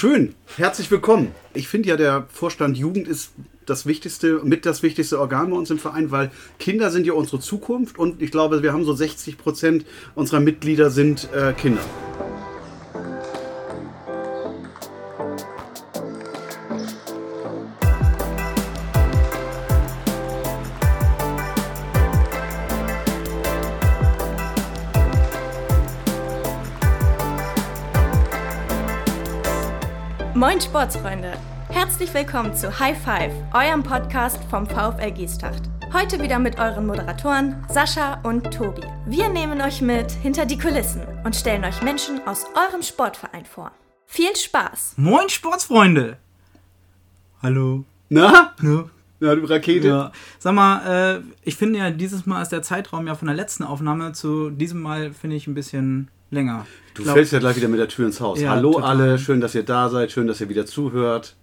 Schön, herzlich willkommen. Ich finde ja, der Vorstand Jugend ist das wichtigste, mit das wichtigste Organ bei uns im Verein, weil Kinder sind ja unsere Zukunft und ich glaube, wir haben so 60 Prozent unserer Mitglieder sind äh, Kinder. Sportsfreunde! Herzlich willkommen zu High Five, eurem Podcast vom VfL Giestacht. Heute wieder mit euren Moderatoren Sascha und Tobi. Wir nehmen euch mit hinter die Kulissen und stellen euch Menschen aus eurem Sportverein vor. Viel Spaß! Moin Sportsfreunde! Hallo. Na? Ja. Na, du Rakete. Ja. Sag mal, äh, ich finde ja, dieses Mal ist der Zeitraum ja von der letzten Aufnahme zu diesem Mal, finde ich, ein bisschen länger. Du Glaub- fällst ja gleich wieder mit der Tür ins Haus. Ja, Hallo total. alle, schön, dass ihr da seid, schön, dass ihr wieder zuhört.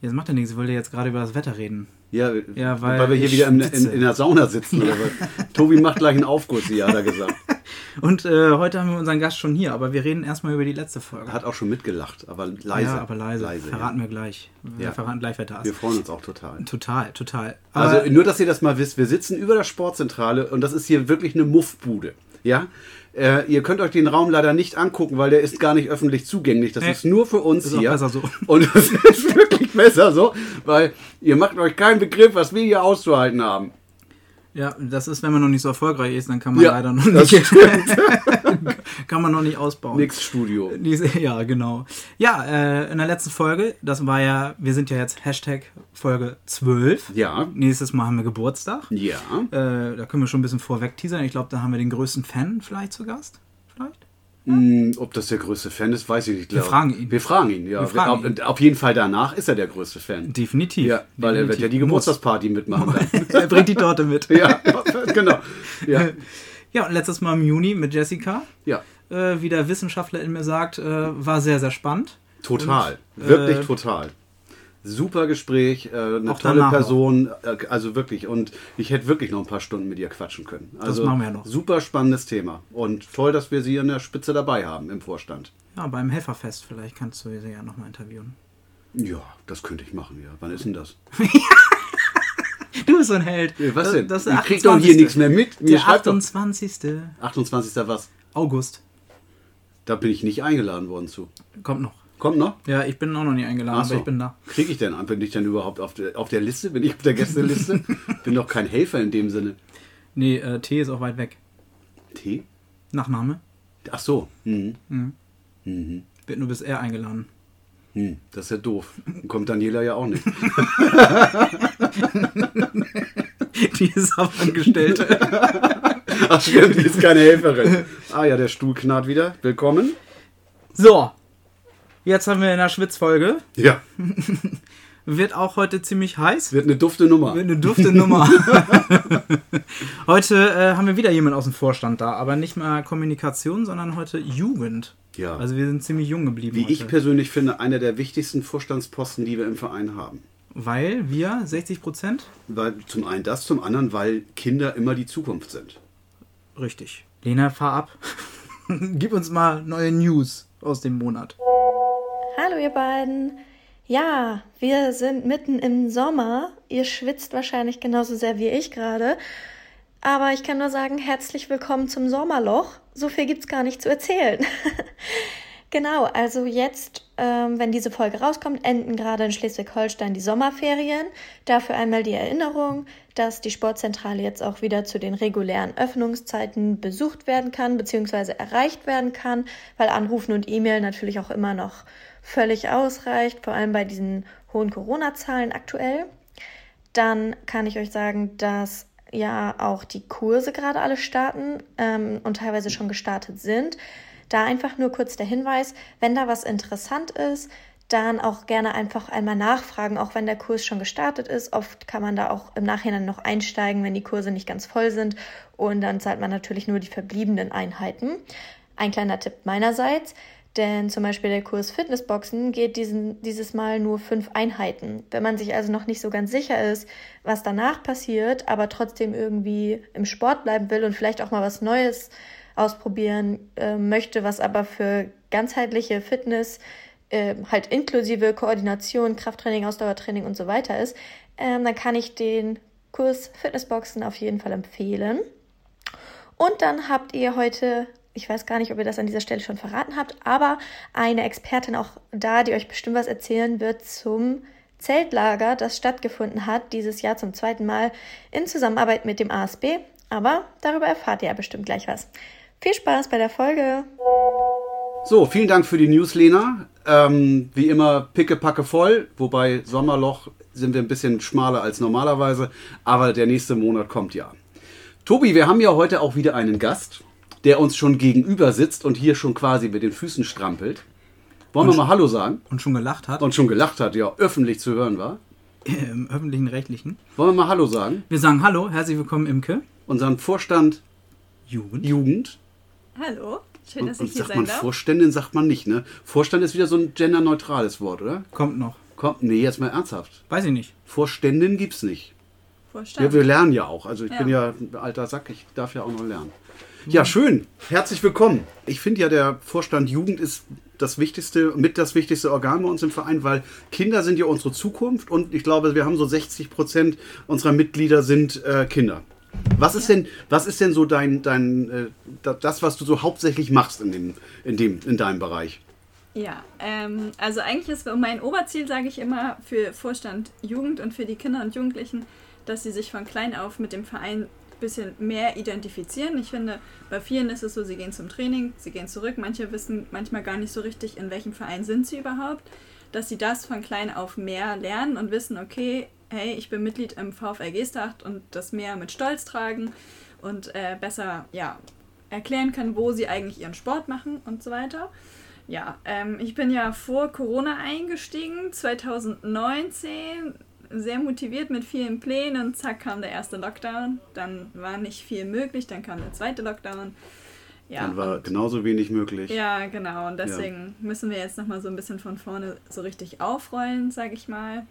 Jetzt macht ja nichts, ich wollte jetzt gerade über das Wetter reden. Ja, Ja, weil, weil wir hier wieder in, in, in der Sauna sitzen. Oder? Tobi macht gleich einen Aufguss, hier, hat er gesagt. Und äh, heute haben wir unseren Gast schon hier, aber wir reden erstmal über die letzte Folge. Hat auch schon mitgelacht, aber leise. Ja, aber leise. verraten ja. wir gleich. Wir Ja. verraten gleich, wer da Wir ist. freuen uns auch total. Total, total. Aber Also nur, dass ihr das mal wisst, wir sitzen über der Sportzentrale und das ist hier wirklich eine Muffbude. Ja? Äh, ihr könnt euch den Raum leider nicht angucken, weil der ist gar nicht öffentlich zugänglich. Das Nee. ist nur für uns Ist auch hier. besser so. Und das ist wirklich besser so, weil ihr macht euch keinen Begriff, was wir hier auszuhalten haben. Ja, das ist, wenn man noch nicht so erfolgreich ist, dann kann man Ja, leider noch nicht, kann man noch nicht ausbauen. Nix Studio. Ja, genau. Ja, äh, in der letzten Folge, das war ja, wir sind ja jetzt Hashtag Folge 12. Ja. Nächstes Mal haben wir Geburtstag. Ja. Äh, da können wir schon ein bisschen vorweg teasern. Ich glaube, da haben wir den größten Fan vielleicht zu Gast. Vielleicht? Hm, ob das der größte Fan ist, weiß ich nicht. Wir fragen ihn. Wir fragen ihn, ja. Wir fragen auf, ihn. auf jeden Fall danach ist er der größte Fan. Definitiv. Ja, weil er wird ja die Definitiv. Geburtstagsparty mitmachen. Er bringt die Torte mit. ja, genau. Ja. Ja, und letztes Mal im Juni mit Jessica. ja. Äh, wie der Wissenschaftler in mir sagt, äh, war sehr, sehr spannend. Total, Und, wirklich äh, total. Super Gespräch, äh, eine Auch tolle Person, äh, also wirklich. Und ich hätte wirklich noch ein paar Stunden mit ihr quatschen können. Also machen wir ja noch. super spannendes Thema. Und toll, dass wir sie an der Spitze dabei haben im Vorstand. Ja, beim Helferfest vielleicht kannst du sie ja nochmal interviewen. Ja, das könnte ich machen, ja. Wann ist denn das? Du bist so ein Held. Äh, Was Das- denn? Das der ich krieg doch hier 28.. nichts mehr mit. Mir Der schreibt doch 28. 28. was? August. Da bin ich nicht eingeladen worden zu. Kommt noch. Kommt noch? Ja, ich bin auch noch nie eingeladen, so. aber ich bin da. Kriege ich denn? Bin ich denn überhaupt auf der, auf der Liste? Bin ich auf der Gästeliste? bin doch kein Helfer in dem Sinne. Nee, äh, T ist auch weit weg. Tee? Nachname. Ach so. Mhm. Wird nur bis er eingeladen. Hm, das ist ja doof. Kommt Daniela ja auch nicht. Die ist aber Angestellte. Ach stimmt, die ist keine Helferin. Ah ja, der Stuhl knarrt wieder. Willkommen. so. Jetzt haben wir in der Schwitzfolge. Ja, Wird auch heute ziemlich heiß. wird eine dufte Nummer. Wird eine dufte Nummer. heute äh, haben wir wieder jemanden aus dem Vorstand da, aber nicht mehr Kommunikation, sondern heute Jugend. Ja. Also wir sind ziemlich jung geblieben. Wie heute. ich persönlich finde, einer der wichtigsten Vorstandsposten, die wir im Verein haben. Weil wir 60 Prozent? Weil zum einen das, zum anderen, weil Kinder immer die Zukunft sind. Richtig. Lena, fahr ab. Gib uns mal neue News aus dem Monat. Hallo ihr beiden. Ja, wir sind mitten im Sommer. Ihr schwitzt wahrscheinlich genauso sehr wie ich gerade. Aber ich kann nur sagen, herzlich willkommen zum Sommerloch. So viel gibt's gar nicht zu erzählen. genau, also jetzt, ähm, wenn diese Folge rauskommt, enden gerade in Schleswig-Holstein die Sommerferien. Dafür einmal die Erinnerung, dass die Sportzentrale jetzt auch wieder zu den regulären Öffnungszeiten besucht werden kann, beziehungsweise erreicht werden kann, weil Anrufen und E-Mail natürlich auch immer noch völlig ausreicht, vor allem bei diesen hohen Corona-Zahlen aktuell. Dann kann ich euch sagen, dass ja auch die Kurse gerade alle starten ähm, und teilweise schon gestartet sind. Da einfach nur kurz der Hinweis, wenn da was interessant ist, dann auch gerne einfach einmal nachfragen, auch wenn der Kurs schon gestartet ist. Oft kann man da auch im Nachhinein noch einsteigen, wenn die Kurse nicht ganz voll sind. Und dann zahlt man natürlich nur die verbliebenen Einheiten. Ein kleiner Tipp meinerseits, denn zum Beispiel der Kurs Fitnessboxen geht diesen, dieses Mal nur fünf Einheiten. Wenn man sich also noch nicht so ganz sicher ist, was danach passiert, aber trotzdem irgendwie im Sport bleiben will und vielleicht auch mal was Neues ausprobieren äh, möchte, was aber für ganzheitliche Fitness äh, halt inklusive Koordination, Krafttraining, Ausdauertraining und so weiter ist, ähm, dann kann ich den Kurs Fitnessboxen auf jeden Fall empfehlen. Und dann habt ihr heute, ich weiß gar nicht, ob ihr das an dieser Stelle schon verraten habt, aber eine Expertin auch da, die euch bestimmt was erzählen wird zum Zeltlager, das stattgefunden hat, dieses Jahr zum zweiten Mal in Zusammenarbeit mit dem ASB. Aber darüber erfahrt ihr ja bestimmt gleich was. Viel Spaß bei der Folge! So, vielen Dank für die News, Lena. Ähm, wie immer pickepacke voll, wobei Sommerloch sind wir ein bisschen schmaler als normalerweise, aber der nächste Monat kommt ja. Tobi, wir haben ja heute auch wieder einen Gast, der uns schon gegenüber sitzt und hier schon quasi mit den Füßen strampelt. Wollen Und wir mal Hallo sagen? Und schon gelacht hat. Und schon gelacht hat, ja, öffentlich zu hören war. Im öffentlichen Rechtlichen. Wollen wir mal Hallo sagen? Wir sagen Hallo, herzlich willkommen, Imke. Unseren Vorstand Jugend. Jugend. Hallo, schön, Und, dass und ich hier sagt sein man darf. Vorständin, sagt man nicht, ne? Vorstand ist wieder so ein genderneutrales Wort, oder? Kommt noch. Komm, nee, jetzt mal ernsthaft. Weiß ich nicht. Vorständin gibt's nicht. Vorstand. Ja, wir lernen ja auch. Also ich Ja. bin ja ein alter Sack, ich darf ja auch noch lernen. Ja, schön. Herzlich willkommen. Ich finde ja, der Vorstand Jugend ist das wichtigste, mit das wichtigste Organ bei uns im Verein, weil Kinder sind ja unsere Zukunft und ich glaube, wir haben so 60 Prozent unserer Mitglieder sind äh, Kinder. Was ist denn, was ist denn so dein, dein äh, da- das, was du so hauptsächlich machst in dem, in dem, in deinem Bereich? Ja, ähm, also eigentlich ist mein Oberziel, sage ich immer, für Vorstand Jugend und für die Kinder und Jugendlichen, dass sie sich von klein auf mit dem Verein ein bisschen mehr identifizieren. Ich finde, bei vielen ist es so, sie gehen zum Training, sie gehen zurück. Manche wissen manchmal gar nicht so richtig, in welchem Verein sind sie überhaupt. Dass sie das von klein auf mehr lernen und wissen, okay, hey, ich bin Mitglied im VfL Geesthacht und das mehr mit Stolz tragen und äh, besser, ja, erklären können, wo sie eigentlich ihren Sport machen und so weiter. Ja, ähm, ich bin ja vor Corona eingestiegen, 2019, sehr motiviert mit vielen Plänen und zack kam der erste Lockdown. Dann war nicht viel möglich, dann kam der zweite Lockdown. Ja, Dann war und- genauso wenig möglich. ja, genau. Und deswegen müssen wir jetzt nochmal so ein bisschen von vorne so richtig aufrollen, sag ich mal.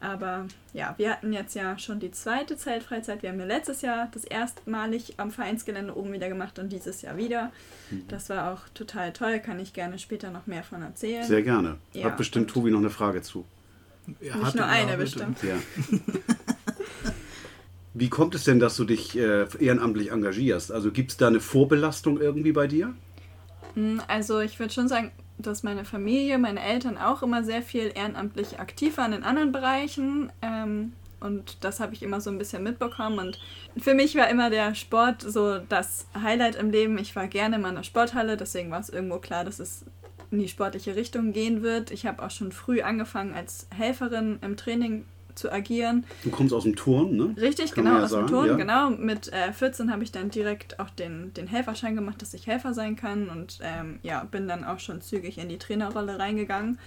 Aber ja, wir hatten jetzt ja schon die zweite Zeltfreizeit. Wir haben ja letztes Jahr das erstmalig am Vereinsgelände oben wieder gemacht und dieses Jahr wieder. Mhm. Das war auch total toll, kann ich gerne später noch mehr von erzählen. Sehr gerne. Ja, Hat bestimmt Tobi noch eine Frage zu. Ja, Nicht nur er, eine bestimmt. Ja. Wie kommt es denn, dass du dich äh, ehrenamtlich engagierst? Also gibt es da eine Vorbelastung irgendwie bei dir? Mm, Also ich würde schon sagen, dass meine Familie, meine Eltern auch immer sehr viel ehrenamtlich aktiv waren in anderen Bereichen. Ähm, und das habe ich immer so ein bisschen mitbekommen. Und für mich war immer der Sport so das Highlight im Leben. Ich war gerne in meiner Sporthalle, deswegen war es irgendwo klar, dass es in die sportliche Richtung gehen wird. Ich habe auch schon früh angefangen, als Helferin im Training zu agieren. Du kommst aus dem Turn, ne? Richtig, Kann genau, ja aus sagen, dem Turn, ja. genau. Mit äh, 14 habe ich dann direkt auch den, den Helferschein gemacht, dass ich Helfer sein kann und ähm, ja, bin dann auch schon zügig in die Trainerrolle reingegangen.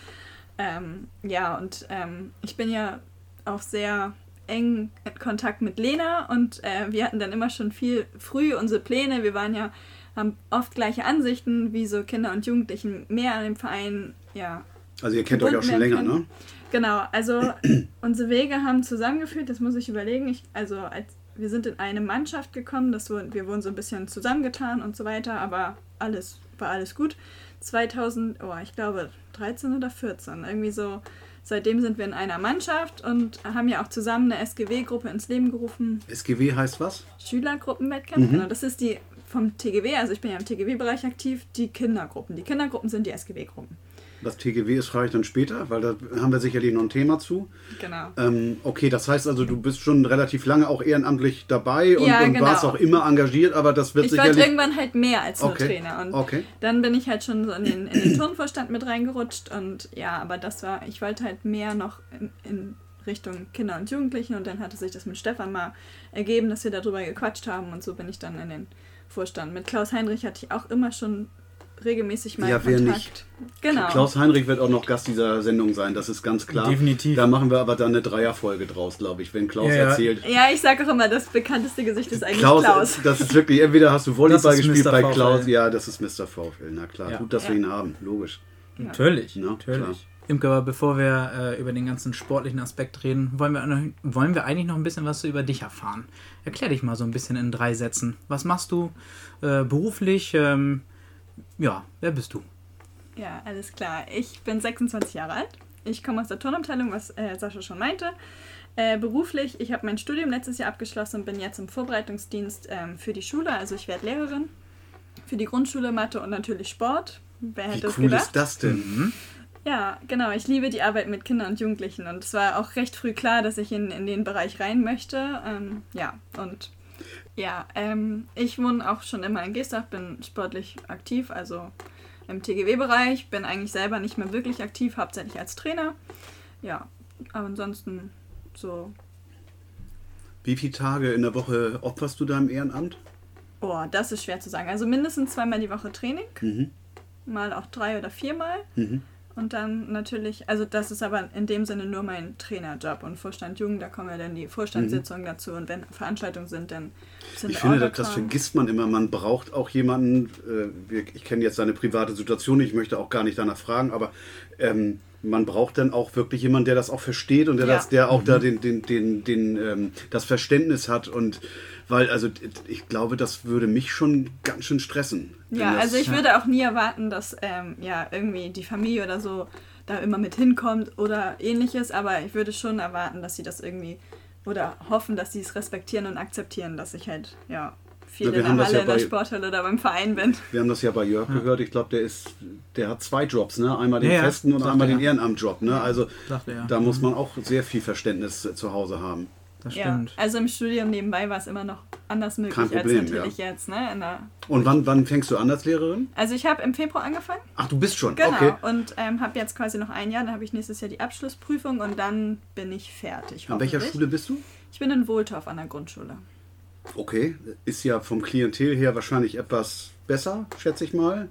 Ähm, ja, und ähm, ich bin ja auch sehr eng in Kontakt mit Lena und äh, wir hatten dann immer schon viel früh unsere Pläne. Wir waren ja, haben oft gleiche Ansichten, wie so Kinder und Jugendlichen mehr an dem Verein, ja, Also ihr kennt euch auch schon länger, werden ne? Genau, also unsere Wege haben zusammengeführt, das muss ich überlegen. Ich, also als wir sind in eine Mannschaft gekommen, das wir wurden so ein bisschen zusammengetan und so weiter, aber alles war alles gut. 2000, oh, ich glaube 13 oder 14, irgendwie so. Seitdem sind wir in einer Mannschaft und haben ja auch zusammen eine SGW-Gruppe ins Leben gerufen. SGW heißt was? Schülergruppenwettkampf, Mhm. genau. Das ist die vom TGW, also ich bin ja im TGW-Bereich aktiv, die Kindergruppen. Die Kindergruppen sind die SGW-Gruppen. Das TGW ist frage ich dann später, weil da haben wir sicherlich noch ein Thema zu. Genau. Ähm, okay, das heißt also, du bist schon relativ lange auch ehrenamtlich dabei und, Ja, und genau. warst auch immer engagiert, aber das wird Ich wollte sicherlich. irgendwann halt mehr als nur Okay, Trainer. Und okay. dann bin ich halt schon so in den, in den Turnvorstand mit reingerutscht. Und ja, aber das war, ich wollte halt mehr noch in, in Richtung Kinder und Jugendlichen. Und dann hatte sich das mit Stefan mal ergeben, dass wir darüber gequatscht haben. Und so bin ich dann in den Vorstand. Mit Klaus Heinrich hatte ich auch immer schon regelmäßig mal Ja, wer Kontakt. nicht? Genau. Klaus Heinrich wird auch noch Gast dieser Sendung sein, das ist ganz klar. Definitiv. Da machen wir aber dann eine Dreierfolge draus, glaube ich, wenn Klaus Ja, ja. erzählt. Ja, ich sage auch immer, das bekannteste Gesicht ist eigentlich Klaus, Klaus. das ist wirklich, entweder hast du Volleyball gespielt Mr. bei VfL. Klaus, ja, das ist Mr. VfL, na klar. Ja. Gut, dass wir Ja. ihn haben, logisch. Natürlich, Ja, natürlich. klar. Imke, aber bevor wir äh, über den ganzen sportlichen Aspekt reden, wollen wir, noch- wollen wir eigentlich noch ein bisschen was über dich erfahren. Erklär dich mal so ein bisschen in drei Sätzen. Was machst du äh, beruflich? Ähm, ja, wer bist du? Ja, alles klar. Ich bin 26 Jahre alt. Ich komme aus der Turnabteilung, was äh, Sascha schon meinte. Äh, beruflich, ich habe mein Studium letztes Jahr abgeschlossen und bin jetzt im Vorbereitungsdienst ähm, für die Schule. Also ich werde Lehrerin für die Grundschule, Mathe und natürlich Sport. Wer hätte Wie es cool gedacht? ist das denn? Ja, genau. Ich liebe die Arbeit mit Kindern und Jugendlichen und es war auch recht früh klar, dass ich in, in den Bereich rein möchte. Ähm, ja, und ja, ähm, ich wohne auch schon immer in Geestach, bin sportlich aktiv, also im TGW-Bereich, bin eigentlich selber nicht mehr wirklich aktiv, hauptsächlich als Trainer. Ja, aber ansonsten so, Wie viele Tage in der Woche opferst du deinem Ehrenamt? oh, das ist schwer zu sagen. Also mindestens zweimal die Woche Training, Mhm. mal auch drei oder viermal. Mhm. Und dann natürlich, also das ist aber in dem Sinne nur mein Trainerjob und Vorstand Jugend, da kommen ja dann die Vorstandssitzungen dazu und wenn Veranstaltungen sind, dann sind Ich finde, das, das vergisst man immer. Man braucht auch jemanden, äh, wir- ich kenne jetzt seine private Situation ich möchte auch gar nicht danach fragen, aber ähm, man braucht dann auch wirklich jemanden, der das auch versteht und der, Ja. das, der auch da den, den, den, den, ähm, das Verständnis hat. Und weil, also ich glaube, das würde mich schon ganz schön stressen. Ja, das, also ich würde auch nie erwarten, dass ähm, ja irgendwie die Familie oder so da immer mit hinkommt oder ähnliches, aber ich würde schon erwarten, dass sie das irgendwie oder hoffen, dass sie es respektieren und akzeptieren, dass ich halt ja viel Ja, wir in haben der das Halle, ja in der bei- Sporthalle oder beim Verein bin. Wir haben das ja bei Jörg gehört. Ich glaube, der ist, der hat zwei Jobs, ne? Einmal den Ja, ja, festen und einmal den. Ehrenamtjob, ne? Also er. da muss man auch sehr viel Verständnis zu Hause haben. Das Ja, stimmt. also im Studium nebenbei war es immer noch anders möglich Kein Problem, als natürlich jetzt. Ne? In der, Und wann, wann fängst du an als Lehrerin? also ich habe im Februar angefangen. Ach, du bist schon. Genau. Okay. Und ähm, habe jetzt quasi noch ein Jahr, dann habe ich nächstes Jahr die Abschlussprüfung und dann bin ich fertig. An welcher. Schule bist du? Ich bin in Wohltorf an der Grundschule. Okay, ist ja vom Klientel her wahrscheinlich etwas besser, schätze ich mal.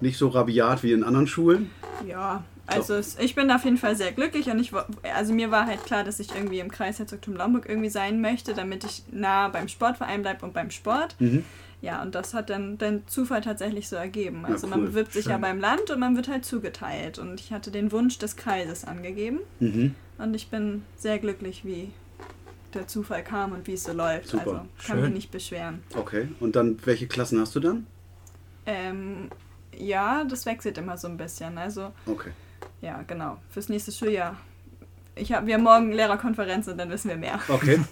Nicht so rabiat wie in anderen Schulen. Ja, also es, ich bin auf jeden Fall sehr glücklich und ich wo- also mir war halt klar, dass ich irgendwie im Kreis Herzogtum Naumburg irgendwie sein möchte, damit ich nah beim Sportverein bleibe und beim Sport. Mhm. Ja, und das hat dann den Zufall tatsächlich so ergeben. Ja, Also man cool. bewirbt sich ja Schön. beim Land und man wird halt zugeteilt. Und ich hatte den Wunsch des Kreises angegeben Mhm. und ich bin sehr glücklich, wie der Zufall kam und wie es so läuft. Super. Also kann Schön. mich nicht beschweren. Okay, und dann welche Klassen hast du dann? Ähm, ja, das wechselt immer so ein bisschen. Also Okay. Ja, genau. Fürs nächste Schuljahr. Ich hab, wir haben morgen Lehrerkonferenz und dann wissen wir mehr. Okay.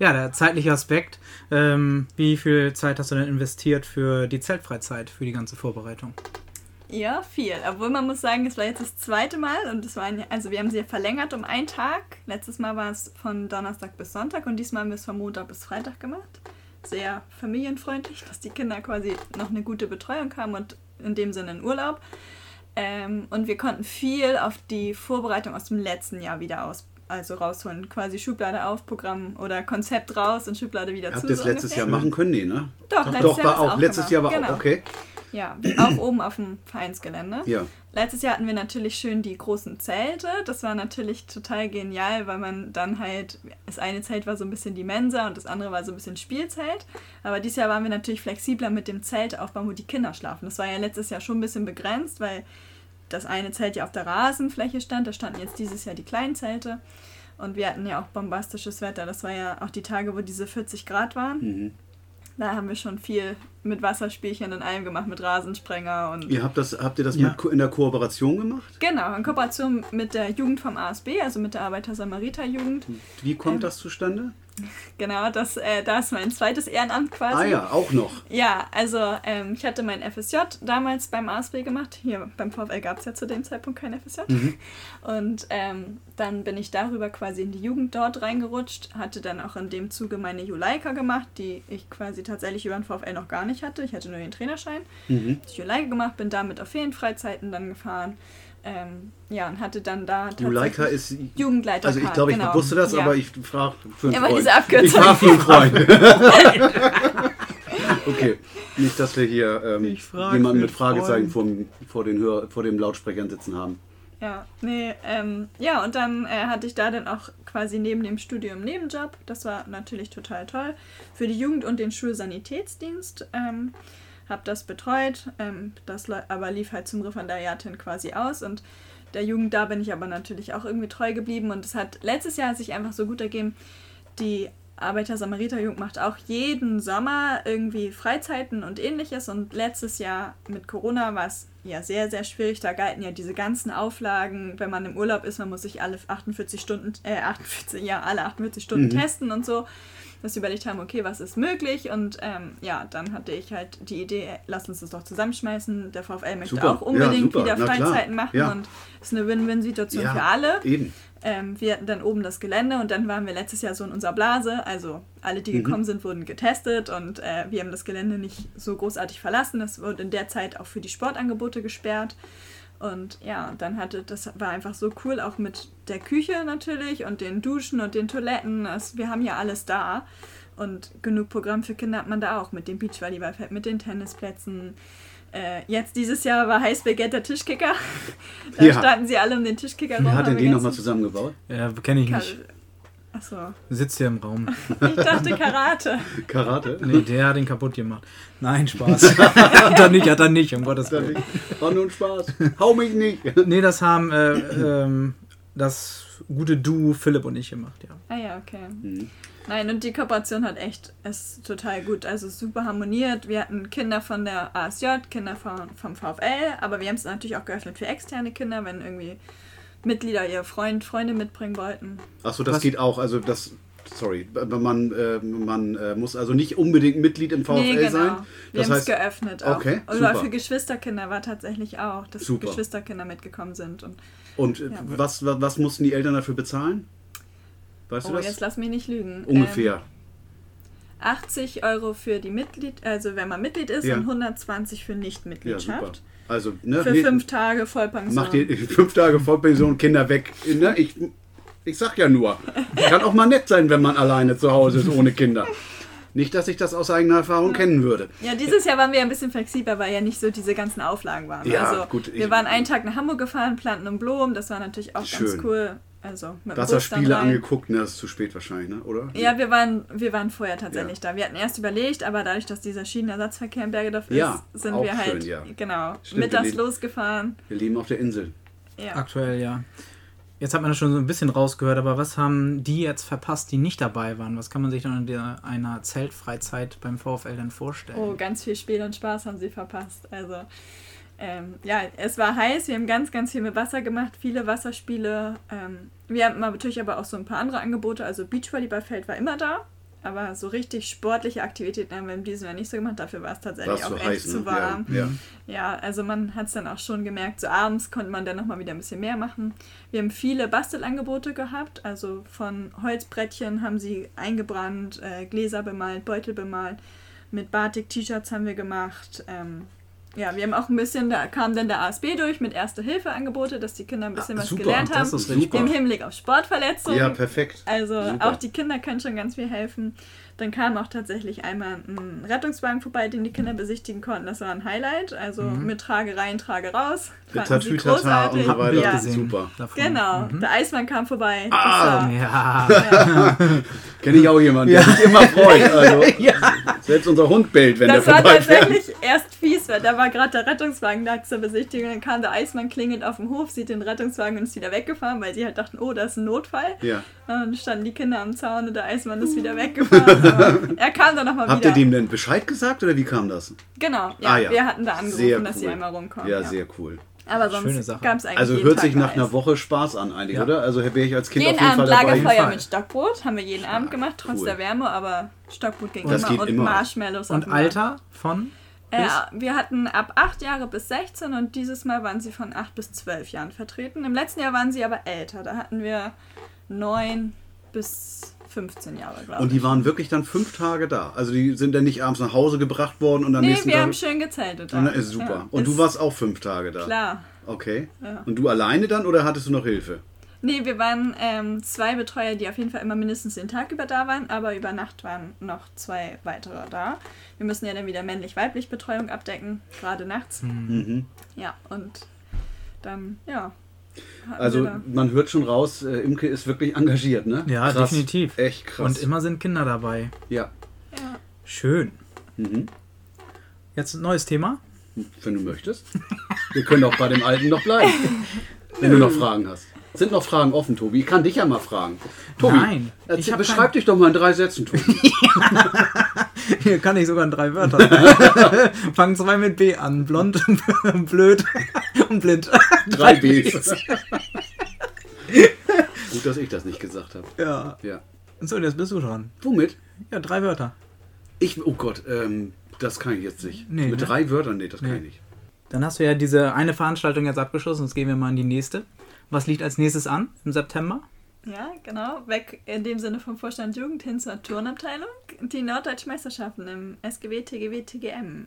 Ja, der zeitliche Aspekt. Ähm, wie viel Zeit hast du denn investiert für die Zeltfreizeit, für die ganze Vorbereitung? Ja, viel. Obwohl man muss sagen, es war jetzt das zweite Mal und es war ein, also wir haben sie ja verlängert um einen Tag. Letztes Mal war es von Donnerstag bis Sonntag und diesmal haben wir es von Montag bis Freitag gemacht. Sehr familienfreundlich, dass die Kinder quasi noch eine gute Betreuung haben und in dem Sinne einen Urlaub. Ähm, und wir konnten viel auf die Vorbereitung aus dem letzten Jahr wieder aus, also rausholen. Quasi Schublade auf, Programm oder Konzept raus und Schublade wieder zu. Habt ihr das so letztes ungefähr. Jahr machen können? Nee, ne? Doch, letztes Doch, Jahr war auch. es Letztes gemacht. Jahr war genau. auch. Okay. Ja, auch oben auf dem Vereinsgelände. Ja. Letztes Jahr hatten wir natürlich schön die großen Zelte. Das war natürlich total genial, weil man dann halt, das eine Zelt war so ein bisschen die Mensa und das andere war so ein bisschen Spielzelt. Aber dieses Jahr waren wir natürlich flexibler mit dem Zeltaufbau, wo die Kinder schlafen. Das war ja letztes Jahr schon ein bisschen begrenzt, weil das eine Zelt ja auf der Rasenfläche stand. Da standen jetzt dieses Jahr die kleinen Zelte. Und wir hatten ja auch bombastisches Wetter. Das war ja auch die Tage, wo diese 40 Grad waren. Mhm. Da haben wir schon viel mit Wasserspielchen und allem gemacht, mit Rasensprenger und. Ihr habt das, habt ihr das Ja. in der Kooperation gemacht? Genau, in Kooperation mit der Jugend vom ASB, also mit der Arbeiter-Samariter-Jugend. Wie kommt Ähm, das zustande? Genau, das, äh, da ist mein zweites Ehrenamt quasi. Ah ja, auch noch. Ja, also ähm, ich hatte mein FSJ damals beim ASB gemacht. Hier beim VfL gab es ja zu dem Zeitpunkt kein FSJ. Und ähm, dann bin ich darüber quasi in die Jugend dort reingerutscht. Hatte dann auch in dem Zuge meine Juleika gemacht, die ich quasi tatsächlich über den VfL noch gar nicht hatte. Ich hatte nur den Trainerschein. Mhm. Ich Juleika gemacht, bin damit auf Ferienfreizeiten dann gefahren. Ähm, ja, und hatte dann da Juleika ist. Jugendleiter. Also ich glaube, ich genau. wusste das, Ja. aber ich frage für einen Ja, aber Freund. diese Abkürzung. Ich frage für einen Freund. okay, nicht, dass wir hier ähm, jemanden mit Fragezeichen vor, vor, den Hör, vor den Lautsprechern sitzen haben. Ja, nee, ähm, ja, und dann äh, hatte ich da dann auch quasi neben dem Studium einen Nebenjob. Das war natürlich total toll. Für die Jugend- und den Schulsanitätsdienst. Ähm, habe das betreut, ähm, das aber lief halt zum Referendariat hin quasi aus und der Jugend da bin ich aber natürlich auch irgendwie treu geblieben und es hat letztes Jahr sich einfach so gut ergeben, die Arbeiter-Samariter-Jugend macht auch jeden Sommer irgendwie Freizeiten und ähnliches. Und letztes Jahr mit Corona war es ja sehr, sehr schwierig. Da galten ja diese ganzen Auflagen, wenn man im Urlaub ist, man muss sich alle 48 Stunden, äh, 48, ja, alle 48 Stunden Mhm. testen und so. Dass wir überlegt haben, okay, was ist möglich? Und ähm, ja, dann hatte ich halt die Idee, lass uns das doch zusammenschmeißen. Der VfL möchte Super. auch unbedingt Ja, wieder Na klar. Freizeiten machen Ja. und es ist eine Win-Win-Situation Ja, für alle. Eben. Ähm, wir hatten dann oben das Gelände und dann waren wir letztes Jahr so in unserer Blase. Also alle, Mhm. die gekommen sind, wurden getestet und äh, wir haben das Gelände nicht so großartig verlassen. Das wurde in der Zeit auch für die Sportangebote gesperrt. Und ja, dann hatte, das war einfach so cool, auch mit der Küche natürlich und den Duschen und den Toiletten. Das, wir haben ja alles da. Und genug Programm für Kinder hat man da auch mit dem Beachvolleyballfeld, mit den Tennisplätzen. Äh, jetzt dieses Jahr war Heißbegehr der Tischkicker. da Ja. standen sie alle um den Tischkicker rum. Wer hat denn den nochmal zusammengebaut? Ja, kenne ich Kar nicht. Achso. Sitzt hier im Raum. Ich dachte Karate. Karate? Nee, der hat ihn kaputt gemacht. Nein, Spaß. hat er nicht, hat er nicht, um Gottes Willen. War nur ein Spaß. Hau mich nicht. Nee, das haben äh, ähm, das gute Duo Philipp und ich gemacht, ja. Ah ja, okay. Mhm. Nein, und die Kooperation hat echt, ist total gut. Also super harmoniert. Wir hatten Kinder von der ASJ, Kinder von, vom VfL, aber wir haben es natürlich auch geöffnet für externe Kinder, wenn irgendwie Mitglieder ihr Freund, Freunde mitbringen wollten. Achso, das Was- geht auch. Also das. Sorry, man, äh, man äh, muss also nicht unbedingt Mitglied im VfL sein. genau. Wir Das haben es geöffnet auch. Okay, Oder super. für Geschwisterkinder war tatsächlich auch, dass Super. Geschwisterkinder mitgekommen sind. Und, und äh, Ja. was, was, was mussten die Eltern dafür bezahlen? Weißt oh, du das? jetzt lass mich nicht lügen. Ungefähr. Ähm, 80 Euro für die Mitglied, also wenn man Mitglied ist Ja. und 120 für ja. Nichtmitgliedschaft. Also, ne, Für nee, fünf Tage Vollpension. Macht die fünf Tage Vollpension, Kinder weg. Ne? Ich, ich sag ja nur, kann auch mal nett sein, wenn man alleine zu Hause ist, ohne Kinder. Nicht, dass ich das aus eigener Erfahrung kennen würde. Ja, dieses Jahr waren wir ein bisschen flexibler, weil ja nicht so diese ganzen Auflagen waren. Ja, also gut, ich- wir waren einen Tag nach Hamburg gefahren, planten und Blumen, das war natürlich auch Schön. ganz cool. Also mit dem Bus dann Wasserspiele rein. angeguckt, ne, das ist zu spät wahrscheinlich, ne? oder? Ja, wir waren, wir waren vorher tatsächlich da. Wir hatten erst überlegt, aber dadurch, dass dieser Schienenersatzverkehr in Bergedorf ist, Ja, sind wir halt schön, ja. genau Stimmt, mittags wir losgefahren. Wir leben auf der Insel. Ja. Aktuell, ja. Jetzt hat man das schon so ein bisschen rausgehört, aber was haben die jetzt verpasst, die nicht dabei waren? Was kann man sich dann in der, einer Zeltfreizeit beim VfL denn vorstellen? Oh, ganz viel Spiel und Spaß haben sie verpasst. Also, ähm, ja, es war heiß. Wir haben ganz, ganz viel mit Wasser gemacht, viele Wasserspiele. Ähm, wir haben natürlich aber auch so ein paar andere Angebote. Also, Beachvolleyballfeld war immer da. Aber so richtig sportliche Aktivitäten haben wir in diesem Jahr nicht so gemacht. Dafür war es tatsächlich es auch zu echt heiß, zu warm. Ja, ja. Ja, also man hat es dann auch schon gemerkt, so abends konnte man dann nochmal wieder ein bisschen mehr machen. Wir haben viele Bastelangebote gehabt, also von Holzbrettchen haben sie eingebrannt, äh, Gläser bemalt, Beutel bemalt, mit Batik-T-Shirts haben wir gemacht. Ähm, ja, wir haben auch ein bisschen, da kam dann der ASB durch mit Erste-Hilfe-Angebote, dass die Kinder ein bisschen Ah, was super, gelernt haben. das ist richtig Super. Im Hinblick auf Sportverletzungen. ja, perfekt. Also Super. auch die Kinder können schon ganz viel helfen. Dann kam auch tatsächlich einmal ein Rettungswagen vorbei, den die Kinder besichtigen konnten. Das war ein Highlight. Also mit Trage rein, Trage raus. Sie Tatütata und so weiter. Ja. Super. davon. Genau, Mhm. der Eismann kam vorbei. Ah, Das Ja, Kenne ich auch jemanden, der sich immer freut. Also, Selbst unser Hund bellt, wenn war, das der war vorbeifährt. tatsächlich erst fies, weil da war gerade der Rettungswagen da zur Besichtigung. Dann kam der Eismann klingend auf dem Hof, sieht den Rettungswagen und ist wieder weggefahren, weil sie halt dachten, oh, da ist ein Notfall. Ja. Und dann standen die Kinder am Zaun und der Eismann ist wieder weggefahren. Er kam dann nochmal wieder. Habt ihr dem denn Bescheid gesagt oder wie kam das? Genau, ja, Ah, ja. wir hatten da angerufen, Sehr dass sie cool. einmal rumkommen. Ja, sehr cool. Aber Schöne sonst Sache. gab es eigentlich Also jeden hört Tag sich nach Eis. einer Woche Spaß an eigentlich, Ja. oder? Also wäre ich als Kind Jeden auf jeden Abend Fall dabei. Lagerfeuer mit Stockbrot, haben wir jeden Abend gemacht, trotz Cool. der Wärme, aber Stockbrot ging Das immer geht und immer. Marshmallows. Und Alter von? Äh, wir hatten ab 8 Jahre bis 16 und dieses Mal waren sie von 8 bis 12 Jahren vertreten. Im letzten Jahr waren sie aber älter, da hatten wir 9 bis 15 Jahre, glaube Und ich. die waren wirklich dann fünf Tage da. Also die sind dann nicht abends nach Hause gebracht worden und am Nee, nächsten wir Tag. haben schön gezeltet. da. Und dann ist super. Ja, und ist du warst auch fünf Tage da. Klar. Okay. Ja. Und du alleine dann oder hattest du noch Hilfe? Nee, wir waren ähm, zwei Betreuer, die auf jeden Fall immer mindestens den Tag über da waren, aber über Nacht waren noch zwei weitere da. Wir müssen ja dann wieder männlich-weiblich Betreuung abdecken, gerade nachts. Mhm. Ja, und dann, ja. Also man hört schon raus, äh, Imke ist wirklich engagiert, ne? Ja, krass. definitiv. Echt krass. Und immer sind Kinder dabei. Ja. ja. Schön. Mhm. Jetzt ein neues Thema. Wenn du möchtest. Wir können auch bei dem Alten noch bleiben. wenn du noch Fragen hast. Sind noch Fragen offen, Tobi? Ich kann dich ja mal fragen. Tobi, Nein, ich erzähl, beschreib dich doch mal in drei Sätzen, Tobi. Hier kann ich sogar in drei Wörter. Fangen zwei mit B an. Blond, blöd und blind. Drei Bs. Gut, dass ich das nicht gesagt habe. Ja. Ja. So, jetzt bist du dran. Womit? Ja, drei Wörter. Ich, oh Gott, ähm, das kann ich jetzt nicht. Nee, Mit ne? drei Wörtern, nee, das kann Nee. ich nicht. Dann hast du ja diese eine Veranstaltung jetzt abgeschlossen. Jetzt gehen wir mal in die nächste. Was liegt als nächstes an im September? Ja, genau. Weg in dem Sinne vom Vorstand Jugend hin zur Turnabteilung. Die Norddeutschen Meisterschaften im SGW, TGW, TGM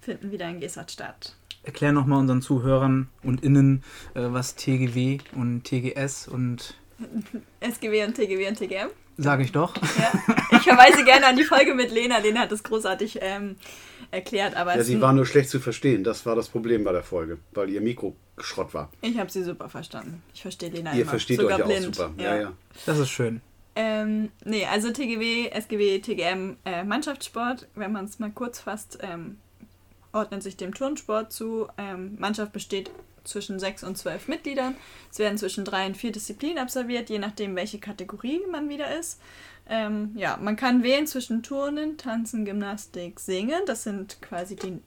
finden wieder in Gesart statt. Erklär nochmal unseren Zuhörern und Innen, äh, was TGW und TGS und SGW und TGW und TGM. sage ich doch. Ja. Ich verweise gerne an die Folge mit Lena. Lena hat das großartig ähm, erklärt. Aber Ja, es- sie war nur schlecht zu verstehen. Das war das Problem bei der Folge, weil ihr Mikro Schrott war. ich habe sie super verstanden. Ich verstehe Lena ihr immer. versteht Sogar euch ja auch blind. super. Ja, ja. Das ist schön. Ähm, nee, also TGW, SGW, TGM, äh, Mannschaftssport, wenn man es mal kurz fasst, ähm, ordnet sich dem Turnsport zu. Ähm, Mannschaft besteht zwischen sechs und zwölf Mitgliedern. Es werden zwischen drei und vier Disziplinen absolviert, je nachdem, welche Kategorie man wieder ist. Ähm, ja, man kann wählen zwischen Turnen, Tanzen, Gymnastik, Singen. Das sind quasi die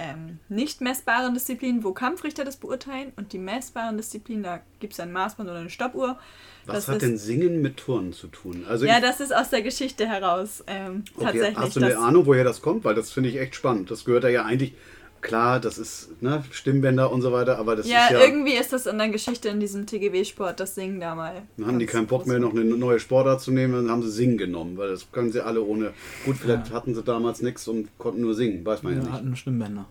ähm, nicht messbaren Disziplinen, wo Kampfrichter das beurteilen. Und die messbaren Disziplinen, da gibt es ein Maßband oder eine Stoppuhr. Was Das hat ist- denn Singen mit Turnen zu tun? Also Ja, ich, das ist aus der Geschichte heraus ähm, okay, tatsächlich. hast du eine Ahnung, woher das kommt? Weil das finde ich echt spannend. Das gehört da ja eigentlich, klar, das ist ne, Stimmbänder und so weiter, aber das ja, ist ja, irgendwie ist das in der Geschichte in diesem TGW-Sport, das Singen da mal. dann haben die keinen Bock mehr, noch eine neue Sportart zu nehmen, dann haben sie Singen genommen, weil das können sie alle ohne. Gut, vielleicht hatten sie damals nichts und konnten nur singen, weiß man ja, Wir nicht. hatten Stimmbänder.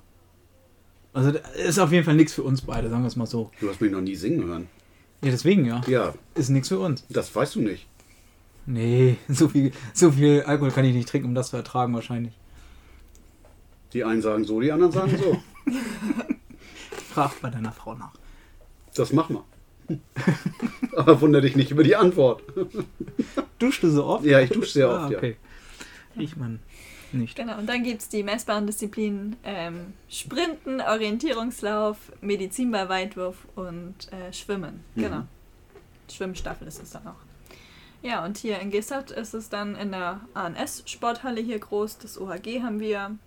Also das ist auf jeden Fall nichts für uns beide, sagen wir es mal so. Du hast mich noch nie singen hören. Ja, deswegen ja. Ja, Ist nichts für uns. das weißt du nicht. Nee, so viel, so viel Alkohol kann ich nicht trinken, um das zu ertragen wahrscheinlich. Die einen sagen so, die anderen sagen so. Frag bei deiner Frau nach. Das machen wir. Aber wundere dich nicht über die Antwort. Duschst du so oft? Ja, ich dusche sehr ah, oft, ja. okay. Ich mein, nicht. Genau, und dann gibt es die messbaren Disziplinen ähm, Sprinten, Orientierungslauf, Medizinballweitwurf und äh, Schwimmen. Mhm. Genau. Schwimmstaffel ist es dann auch. Ja, und hier in Gestert ist es dann in der ANS-Sporthalle hier groß. Das OHG haben wir,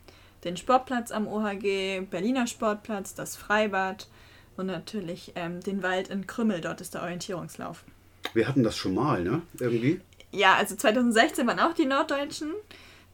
den Sportplatz am OHG, Berliner Sportplatz, das Freibad und natürlich ähm, den Wald in Krümmel. Dort ist der Orientierungslauf. Wir hatten das schon mal, ne? Irgendwie. Ja, also 2016 waren auch die Norddeutschen,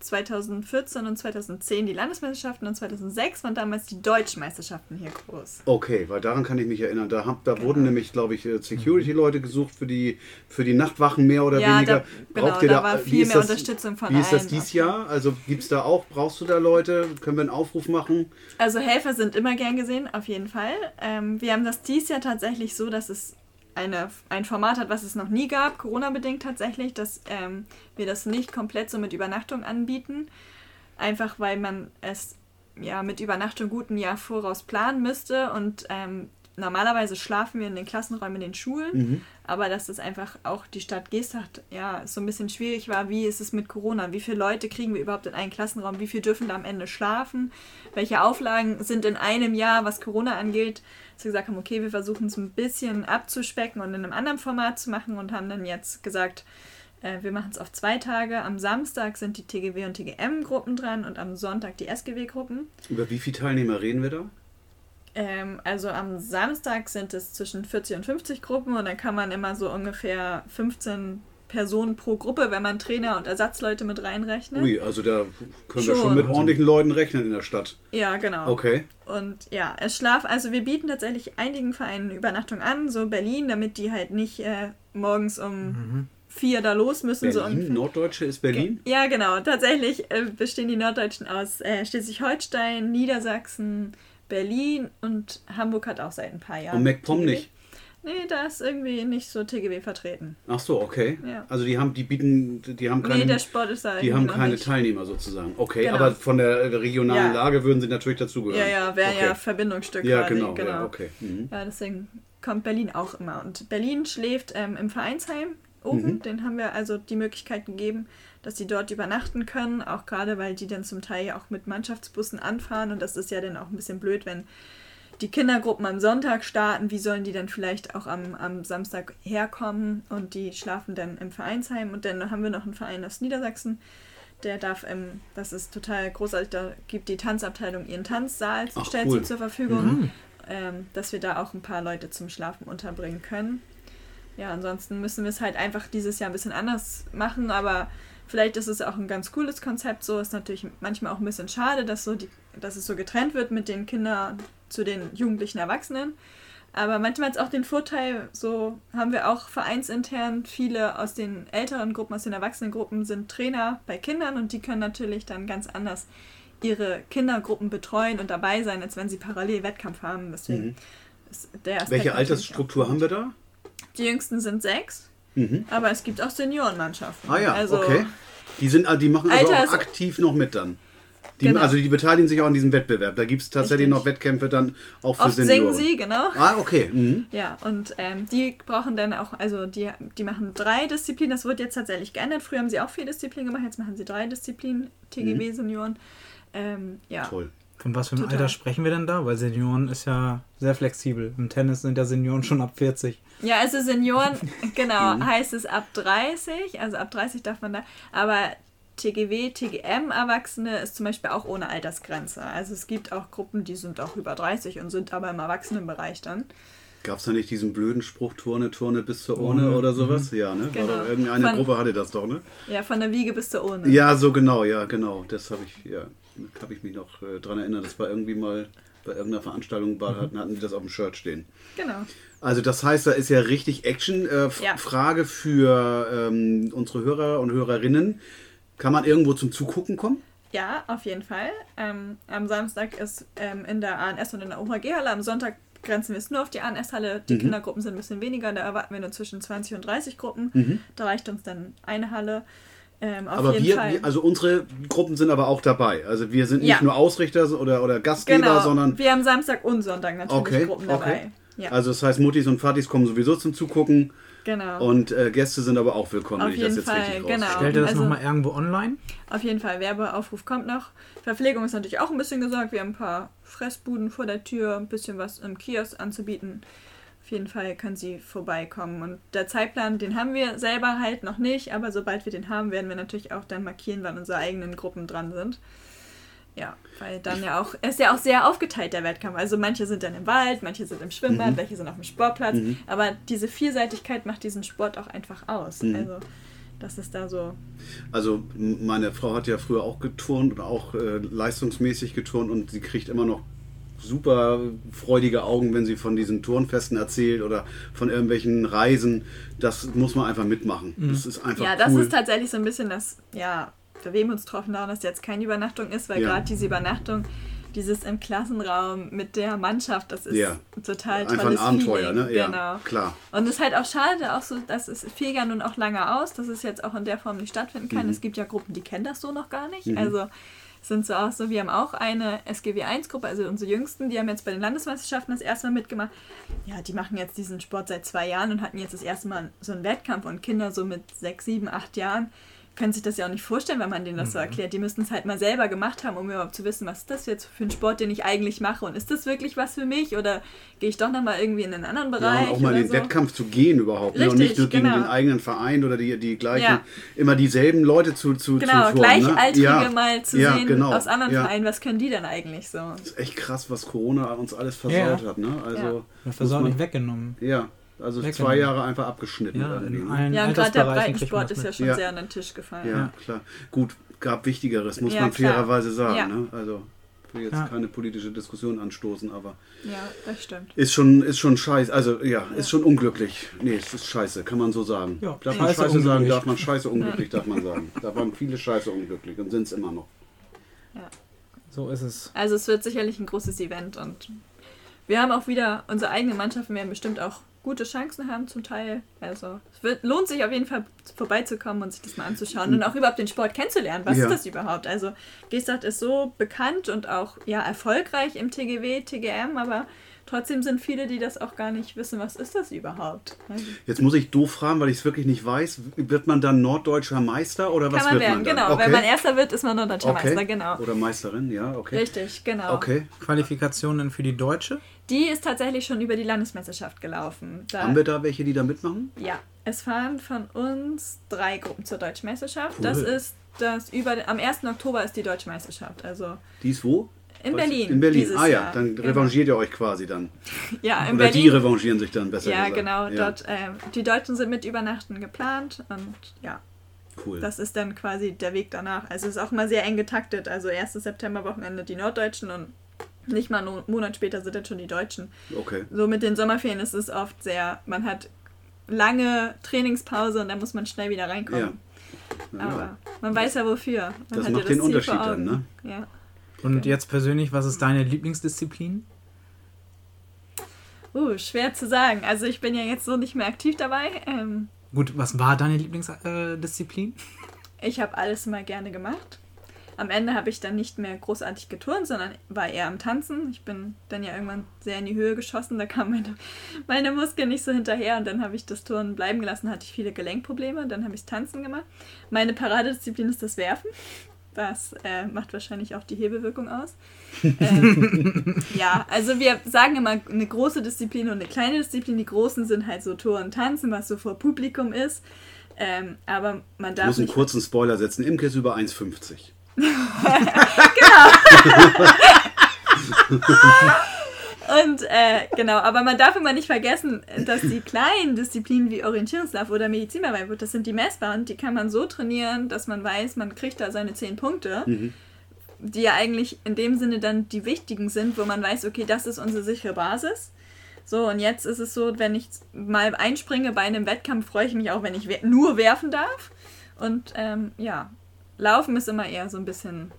2014 und 2010 die Landesmeisterschaften und 2006 waren damals die deutschen Meisterschaften hier groß. Okay, weil daran kann ich mich erinnern. Da, hab, da wurden nämlich, glaube ich, äh, Security-Leute gesucht für die, für die Nachtwachen mehr oder Ja, weniger. da- genau, Braucht ihr da war wie viel mehr das- Unterstützung von Wie ist das dieses Jahr? Also gibt es da auch, brauchst du da Leute? Können wir einen Aufruf machen? Also Helfer sind immer gern gesehen, auf jeden Fall. Ähm, wir haben das dieses Jahr tatsächlich so, dass es eine, ein Format hat, was es noch nie gab, Corona-bedingt tatsächlich, dass ähm, wir das nicht komplett so mit Übernachtung anbieten. Einfach weil man es ja mit Übernachtung gut ein Jahr voraus planen müsste und ähm, normalerweise schlafen wir in den Klassenräumen in den Schulen, Mhm. aber dass es einfach auch die Stadt Geesthacht ja so ein bisschen schwierig war, wie ist es mit Corona, wie viele Leute kriegen wir überhaupt in einen Klassenraum, wie viel dürfen da am Ende schlafen, welche Auflagen sind in einem Jahr, was Corona angeht, dass wir gesagt haben, okay, wir versuchen es ein bisschen abzuspecken und in einem anderen Format zu machen und haben dann jetzt gesagt, äh, wir machen es auf zwei Tage. Am Samstag sind die TGW und TGM-Gruppen dran und am Sonntag die SGW-Gruppen. Über wie viele Teilnehmer reden wir da? Ähm, also am Samstag sind es zwischen 40 und 50 Gruppen und dann kann man immer so ungefähr 15 Personen pro Gruppe, wenn man Trainer und Ersatzleute mit reinrechnet. Ui, also da können wir Schon. schon mit ordentlichen Leuten rechnen in der Stadt. Ja, genau. Okay. Und ja, es schlaf, also wir bieten tatsächlich einigen Vereinen Übernachtung an, so Berlin, damit die halt nicht äh, morgens um vier da los müssen. So Berlin, ungefähr. Norddeutsche ist Berlin? Ja, genau. Tatsächlich äh, bestehen die Norddeutschen aus äh, Schleswig-Holstein, Niedersachsen, Berlin und Hamburg hat auch seit ein paar Jahren. Und MacPom nicht? Nee, da ist irgendwie nicht so TGW vertreten. Ach so, okay. Ja. Also die haben, die bieten, die haben keine, nee, der Sport ist da die haben keine nicht. Teilnehmer sozusagen. Okay, Genau. aber von der regionalen Ja. Lage würden sie natürlich dazugehören. Ja, ja, wäre okay. ja Verbindungsstück Ja, quasi. genau, ja, okay. Mhm. Ja, deswegen kommt Berlin auch immer. Und Berlin schläft ähm, im Vereinsheim oben. Mhm. Den haben wir also die Möglichkeit gegeben, dass die dort übernachten können. Auch gerade, weil die dann zum Teil auch mit Mannschaftsbussen anfahren. Und das ist ja dann auch ein bisschen blöd, wenn die Kindergruppen am Sonntag starten, wie sollen die dann vielleicht auch am, am Samstag herkommen und die schlafen dann im Vereinsheim und dann haben wir noch einen Verein aus Niedersachsen, der darf, ähm, das ist total großartig, da gibt die Tanzabteilung ihren Tanzsaal, Ach, stellt cool. sie zur Verfügung, Mhm. ähm, dass wir da auch ein paar Leute zum Schlafen unterbringen können. Ja, ansonsten müssen wir es halt einfach dieses Jahr ein bisschen anders machen, aber vielleicht ist es auch ein ganz cooles Konzept. So ist natürlich manchmal auch ein bisschen schade, dass, so die, dass es so getrennt wird mit den Kindern zu den jugendlichen Erwachsenen. Aber manchmal hat es auch den Vorteil, so haben wir auch vereinsintern viele aus den älteren Gruppen, aus den Erwachsenengruppen sind Trainer bei Kindern und die können natürlich dann ganz anders ihre Kindergruppen betreuen und dabei sein, als wenn sie parallel Wettkampf haben. Deswegen Mhm. ist der Aspekt Welche Altersstruktur haben wir da? Die jüngsten sind sechs, Mhm. aber es gibt auch Seniorenmannschaften. Ah ja, also, okay. Die, sind, die machen also aktiv noch mit dann. Die, Genau. Also die beteiligen sich auch an diesem Wettbewerb. Da gibt es tatsächlich Richtig. noch Wettkämpfe dann auch für Oft Senioren. singen sie, genau. Ah, okay. Mhm. Ja, und ähm, die brauchen dann auch, also die, die machen drei Disziplinen, das wird jetzt tatsächlich geändert. Früher haben sie auch vier Disziplinen gemacht, jetzt machen sie drei Disziplinen, TGW-Senioren. Ähm, ja, Toll. Von was für einem. Alter sprechen wir denn da? Weil Senioren ist ja sehr flexibel. Im Tennis sind ja Senioren schon ab 40. Ja, also Senioren, genau, Mhm. heißt es ab 30, also ab 30 darf man da, aber TGW, TGM-Erwachsene ist zum Beispiel auch ohne Altersgrenze. Also es gibt auch Gruppen, die sind auch über 30 und sind aber im Erwachsenenbereich dann. Gab es da nicht diesen blöden Spruch, Turne, Turne bis zur Urne Urne, oder sowas? Ja, ne? Genau. War doch irgendeine Von- Gruppe hatte das doch, ne? Ja, von der Wiege bis zur Urne. Ja, so genau, ja, genau. Das habe ich, ja, habe ich mich noch äh, dran erinnert. Das war irgendwie mal bei irgendeiner Veranstaltung, war, hatten, hatten die das auf dem Shirt stehen. Genau. Also das heißt, da ist ja richtig Action. Äh, Ja. Frage für ähm, unsere Hörer und Hörerinnen. Kann man irgendwo zum Zugucken kommen? Ja, auf jeden Fall. Ähm, am Samstag ist ähm, in der ANS und in der OHG-Halle. Am Sonntag grenzen wir es nur auf die ANS-Halle. Die Kindergruppen sind ein bisschen weniger. Da erwarten wir nur zwischen 20 und 30 Gruppen. Da reicht uns dann eine Halle. Ähm, aber wir, wir, also unsere Gruppen sind aber auch dabei. Also wir sind nicht Ja. nur Ausrichter oder, oder Gastgeber, genau. sondern wir haben Samstag und Sonntag natürlich Okay, Gruppen okay. dabei. Ja, also das heißt, Muttis und Vatis kommen sowieso zum Zugucken genau. und äh, Gäste sind aber auch willkommen, Auf wenn ich das jeden jetzt Fall, richtig genau. Stellt ihr das Also- nochmal irgendwo online? Auf jeden Fall, Werbeaufruf kommt noch. Verpflegung ist natürlich auch ein bisschen gesagt. Wir haben ein paar Fressbuden vor der Tür, ein bisschen was im Kiosk anzubieten. Auf jeden Fall können Sie vorbeikommen. Und der Zeitplan, den haben wir selber halt noch nicht, aber sobald wir den haben, werden wir natürlich auch dann markieren, wann unsere eigenen Gruppen dran sind. Ja, weil dann ja auch, es ist ja auch sehr aufgeteilt, der Wettkampf. Also manche sind dann im Wald, manche sind im Schwimmbad, Mhm. welche sind auf dem Sportplatz. Aber diese Vielseitigkeit macht diesen Sport auch einfach aus. Mhm. Also, das ist da so. Also meine Frau hat ja früher auch geturnt und auch äh, leistungsmäßig geturnt und sie kriegt immer noch super freudige Augen, wenn sie von diesen Turnfesten erzählt oder von irgendwelchen Reisen. Das muss man einfach mitmachen. Das ist einfach Ja, das cool. ist tatsächlich so ein bisschen das, ja, wem uns getroffen daran, dass jetzt keine Übernachtung ist, weil Ja. gerade diese Übernachtung, dieses im Klassenraum mit der Mannschaft, das ist Ja. total einfach ein Abenteuer, Feeling. ne? Ja, Genau. klar. Und es ist halt auch schade, auch so, dass es fiel ja nun auch lange aus, dass es jetzt auch in der Form nicht stattfinden Mhm. kann. Es gibt ja Gruppen, die kennen das so noch gar nicht. Also es sind so auch so, wir haben auch eine SGW1-Gruppe, also unsere Jüngsten, die haben jetzt bei den Landesmeisterschaften das erste Mal mitgemacht. Ja, die machen jetzt diesen Sport seit zwei Jahren und hatten jetzt das erste Mal so einen Wettkampf und Kinder so mit sechs, sieben, acht Jahren können sich das ja auch nicht vorstellen, wenn man denen das so erklärt. Die müssten es halt mal selber gemacht haben, um überhaupt zu wissen, was ist das jetzt für ein Sport, den ich eigentlich mache und ist das wirklich was für mich oder gehe ich doch nochmal irgendwie in einen anderen Ja, Bereich und auch mal den so. Wettkampf zu gehen überhaupt. ne? Und Richtig, nicht nur gegen genau. den eigenen Verein oder die, die gleichen, Ja. immer dieselben Leute zu, zu, Genau, zu formen, ne? Gleichaltrige ja. mal zu ja, sehen genau. aus anderen ja. Vereinen, was können die denn eigentlich so? Das ist echt krass, was Corona uns alles versaut Ja. hat. Ne? Also, Ja. Das man- nicht weggenommen. Ja, also Weggenommen. zwei Jahre einfach abgeschnitten. Ja, in ne? allen Ja, und gerade der Breitensport ist ja schon Ja. sehr an den Tisch gefallen. Ja, klar. Gut, gab Wichtigeres, muss Ja, man klar. fairerweise sagen. Ja. Ne? Also, ich will jetzt Ja. keine politische Diskussion anstoßen, aber Ja, das stimmt. ist schon, ist schon scheiße. Also, ja, ist schon unglücklich. Nee, es ist scheiße, kann man so sagen. Ja, darf man scheiße scheiße sagen, darf man scheiße unglücklich, darf man sagen. Da waren viele scheiße unglücklich und sind es immer noch. So ist es. Also es wird sicherlich ein großes Event und wir haben auch wieder unsere eigenen Mannschaften werden bestimmt auch gute Chancen haben zum Teil. Also es wird, lohnt sich auf jeden Fall vorbeizukommen und sich das mal anzuschauen und auch überhaupt den Sport kennenzulernen. Was Ja. ist das überhaupt? Also Gestacht ist so bekannt und auch ja erfolgreich im TGW, TGM, aber trotzdem sind viele, die das auch gar nicht wissen, was ist das überhaupt. Also Jetzt muss ich doof fragen, weil ich es wirklich nicht weiß. Wird man dann norddeutscher Meister oder was kann man wird werden, man dann? genau. Wenn man Erster wird, ist man Norddeutscher okay. Meister, genau. Oder Meisterin, ja, okay. Richtig, genau. Okay. Qualifikationen für die Deutsche. Die ist tatsächlich schon über die Landesmeisterschaft gelaufen. Da, Haben wir da welche, die da mitmachen? Ja, es fahren von uns drei Gruppen zur Deutschen Meisterschaft. Cool. Das ist das über am 1. Oktober ist die Deutsche Meisterschaft. Also Die ist wo? in? Berlin. In Berlin. Ah ja, Jahr. dann Genau. revanchiert ihr euch quasi dann. Ja, in Oder die Berlin. revanchieren sich dann besser ja, gesagt. genau. Ja, Dort, ähm, die Deutschen sind mit Übernachten geplant und ja, cool. das ist dann quasi der Weg danach. Also es ist auch immer sehr eng getaktet. Also 1. September-Wochenende die Norddeutschen und nicht mal einen Monat später sind dann schon die Deutschen. okay. So mit den Sommerferien ist es oft sehr, man hat lange Trainingspause und dann muss man schnell wieder reinkommen. Ja. Aber man weiß ja wofür. Man Das hat macht ja den Ziel Unterschied vor dann, Augen. Ja. Und Okay. jetzt persönlich, was ist deine Lieblingsdisziplin? Uh, schwer zu sagen. Also ich bin ja jetzt so nicht mehr aktiv dabei. Ähm, Gut, was war deine Lieblingsdisziplin? ich habe alles mal gerne gemacht. Am Ende habe ich dann nicht mehr großartig geturnt, sondern war eher am Tanzen. Ich bin dann ja irgendwann sehr in die Höhe geschossen, da kamen meine, meine Muskeln nicht so hinterher und dann habe ich das Turnen bleiben gelassen, hatte ich viele Gelenkprobleme, dann habe ich Tanzen gemacht. Meine Paradedisziplin ist das Werfen. Das äh, macht wahrscheinlich auch die Hebelwirkung aus. ähm, ja, also wir sagen immer eine große Disziplin und eine kleine Disziplin. Die großen sind halt so Touren, Tanzen, was so vor Publikum ist. Ähm, aber man Ich darf muss einen kurzen Spoiler setzen. Imke ist über 1,50. Und äh, genau, aber man darf immer nicht vergessen, dass die kleinen Disziplinen wie Orientierungslauf oder Medizinarbeit, das sind die messbaren, die kann man so trainieren, dass man weiß, man kriegt da seine zehn Punkte, die ja eigentlich in dem Sinne dann die wichtigen sind, wo man weiß, okay, das ist unsere sichere Basis. So, und jetzt ist es so, wenn ich mal einspringe bei einem Wettkampf, freue ich mich auch, wenn ich nur werfen darf. Und ähm, ja, Laufen ist immer eher so ein bisschen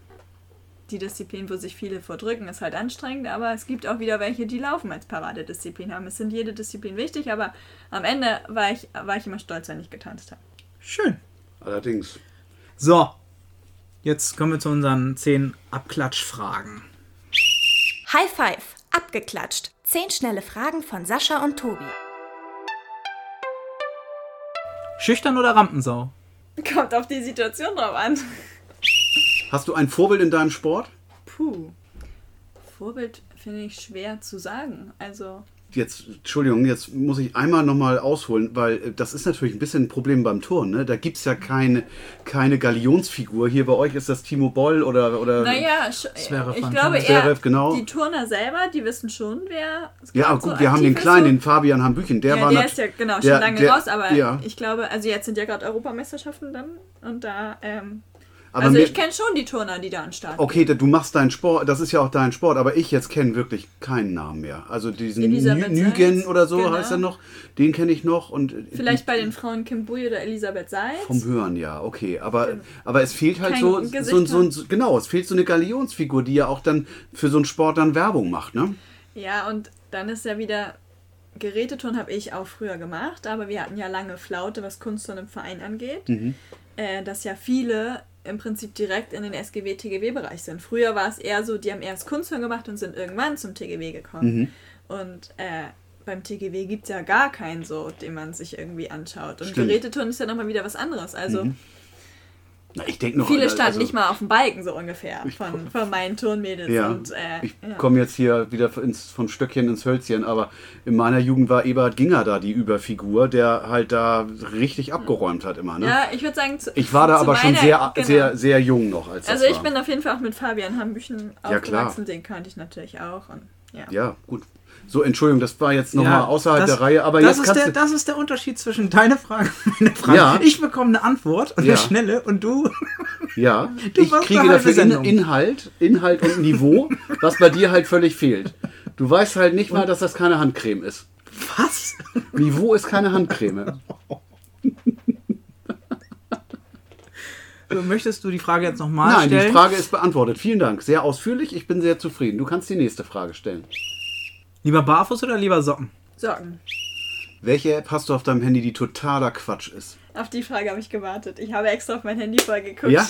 die Disziplin, wo sich viele vordrücken, ist halt anstrengend, aber es gibt auch wieder welche, die Laufen als Paradedisziplin haben. Es sind jede Disziplin wichtig, aber am Ende war ich, war ich immer stolz, wenn ich getanzt habe. Schön. Allerdings. So, jetzt kommen wir zu unseren zehn Abklatschfragen. High Five, abgeklatscht. Zehn schnelle Fragen von Sascha und Tobi. Schüchtern oder Rampensau? Kommt auf die Situation drauf an. Hast du ein Vorbild in deinem Sport? Puh. Vorbild finde ich schwer zu sagen. Also, Jetzt, Entschuldigung, jetzt muss ich einmal nochmal ausholen, weil äh, das ist natürlich ein bisschen ein Problem beim Turnen. Ne? Da gibt es ja keine, keine Galionsfigur. Hier bei euch ist das Timo Boll oder. oder naja, sch- Zverev ich glaube Zverev, eher, genau. die Turner selber, die wissen schon, wer. Ja, gerade gut, so wir haben den kleinen, so. den Fabian Hambüchen. Der ja, war der ist ja genau schon der- lange der- raus, aber ja. ich glaube, also jetzt sind ja gerade Europameisterschaften dann und da, ähm, Aber also ich kenne schon die Turner, die da an Start Okay, du machst deinen Sport, das ist ja auch dein Sport, aber ich jetzt kenne wirklich keinen Namen mehr. Also diesen Nügen oder so genau. heißt er noch, den kenne ich noch und Vielleicht bei den Frauen Kim Bui oder Elisabeth Seitz. vom Hören ja, okay, aber aber es fehlt halt so, so, so, so genau, es fehlt so eine Galionsfigur, die ja auch dann für so einen Sport dann Werbung macht, ne? Ja, und dann ist ja wieder, Geräteturnen habe ich auch früher gemacht, aber wir hatten ja lange Flaute, was Kunstturnen im Verein angeht. Mhm. Äh, dass ja viele im Prinzip direkt in den SGW-TGW-Bereich sind. Früher war es eher so, die haben erst Kunstturnen gemacht und sind irgendwann zum TGW gekommen. Mhm. Und äh, beim TGW gibt es ja gar keinen so, den man sich irgendwie anschaut. Und Stimmt. Geräteturnen ist ja nochmal wieder was anderes. Also Mhm. Na, ich denke noch. viele also- standen nicht mal auf dem Balken so ungefähr von, von meinen Turnmädels. Ja, Und, äh, ich ja. komme jetzt hier wieder ins, vom Stöckchen ins Hölzchen, aber in meiner Jugend war Eberhard Ginger da die Überfigur, der halt da richtig abgeräumt hat immer. Ne? ja, ich würde sagen, zu, Ich war da aber schon sehr, genau. sehr, sehr jung noch. Als Also ich war. bin auf jeden Fall auch mit Fabian Hambüchen Ja, klar. aufgewachsen, den kannte ich natürlich auch. Und, ja. Ja, gut. So, Entschuldigung, das war jetzt nochmal außerhalb das- der Reihe, aber das jetzt ist der. Das ist der Unterschied zwischen deiner Frage und meiner Frage. Ja. Ich bekomme eine Antwort und Ja. eine schnelle und du. Ja, Du ich kriege dafür Sendung. Inhalt, Inhalt und Niveau, was bei dir halt völlig fehlt. Du weißt halt nicht mal, dass das keine Handcreme ist. Was? Niveau ist keine Handcreme. So, Möchtest du die Frage jetzt nochmal Nein, stellen? die Frage ist beantwortet. Vielen Dank. Sehr ausführlich. Ich bin sehr zufrieden. Du kannst die nächste Frage stellen. Lieber barfuß oder lieber Socken? Socken. Welche App hast du auf deinem Handy, die totaler Quatsch ist? Auf die Frage habe ich gewartet. Ich habe extra auf mein Handy vorher geguckt. Ja?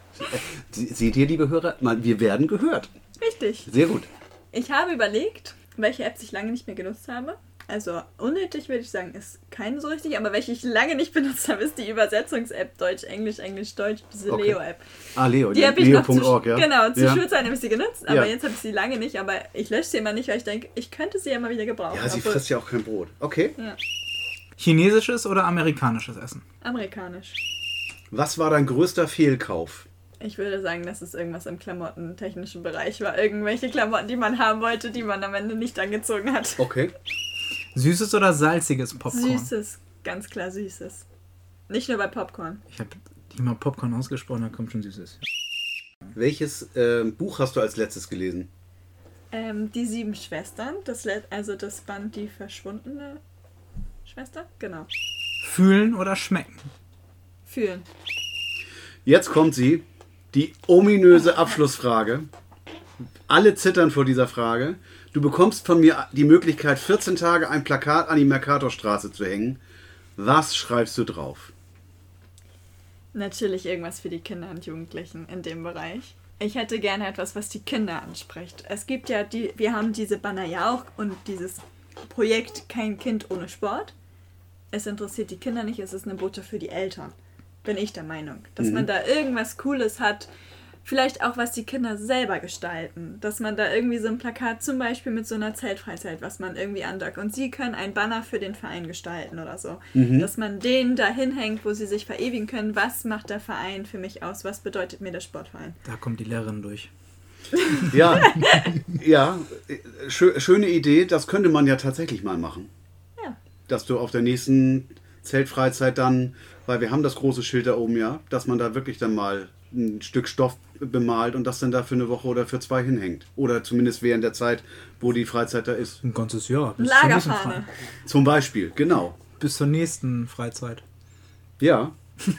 Seht ihr, liebe Hörer, mal, wir werden gehört. Richtig. Sehr gut. Ich habe überlegt, welche Apps ich lange nicht mehr genutzt habe. Also unnötig würde ich sagen, ist keine so richtig, aber welche ich lange nicht benutzt habe, ist die Übersetzungs-App Deutsch-Englisch, Englisch-Deutsch, diese Okay. Leo-App. Ah, Leo, Die habe ich noch zu, Leo.org, ja? Genau, zu ja. Schulzeiten habe ich sie genutzt, aber Ja. jetzt habe ich sie lange nicht, aber ich lösche sie immer nicht, weil ich denke, ich könnte sie ja mal wieder gebrauchen. Ja, sie obwohl- frisst ja auch kein Brot. Okay. Chinesisches oder amerikanisches Essen? Amerikanisch. Was war dein größter Fehlkauf? Ich würde sagen, dass es irgendwas im klamottentechnischen Bereich war. Irgendwelche Klamotten, die man haben wollte, die man am Ende nicht angezogen hat. Okay. Süßes oder salziges Popcorn? Süßes, ganz klar Süßes. Nicht nur bei Popcorn. Ich habe die mal Popcorn ausgesprochen, da kommt schon Süßes. Welches ähm, Buch hast du als letztes gelesen? Ähm, die sieben Schwestern, das Let also das Band Die verschwundene Schwester? Genau. Fühlen oder schmecken? Fühlen. Jetzt kommt sie, die ominöse Abschlussfrage. Alle zittern vor dieser Frage. Du bekommst von mir die Möglichkeit, 14 Tage ein Plakat an die Mercatorstraße zu hängen. Was schreibst du drauf? Natürlich irgendwas für die Kinder und Jugendlichen in dem Bereich. Ich hätte gerne etwas, was die Kinder anspricht. Es gibt ja die, wir haben diese Banner ja auch und dieses Projekt Kein Kind ohne Sport. Es interessiert die Kinder nicht, es ist eine Botschaft für die Eltern. Bin ich der Meinung. Dass man da irgendwas Cooles hat, vielleicht auch was die Kinder selber gestalten. Dass man da irgendwie so ein Plakat zum Beispiel mit so einer Zeltfreizeit, was man irgendwie andockt. Und sie können ein Banner für den Verein gestalten oder so. Dass man denen da hinhängt, wo sie sich verewigen können. Was macht der Verein für mich aus? Was bedeutet mir der Sportverein? Da kommt die Lehrerin durch. Ja, ja, schö schöne Idee. Das könnte man ja tatsächlich mal machen. Ja. Dass du auf der nächsten Zeltfreizeit dann, weil wir haben das große Schild da oben ja, dass man da wirklich dann mal ein Stück Stoff bemalt und das dann da für eine Woche oder für zwei hinhängt. Oder zumindest während der Zeit, wo die Freizeit da ist. Ein ganzes Jahr. Bis zur nächsten Lagerfahne. Zum Beispiel, genau. Bis zur nächsten Freizeit. Ja.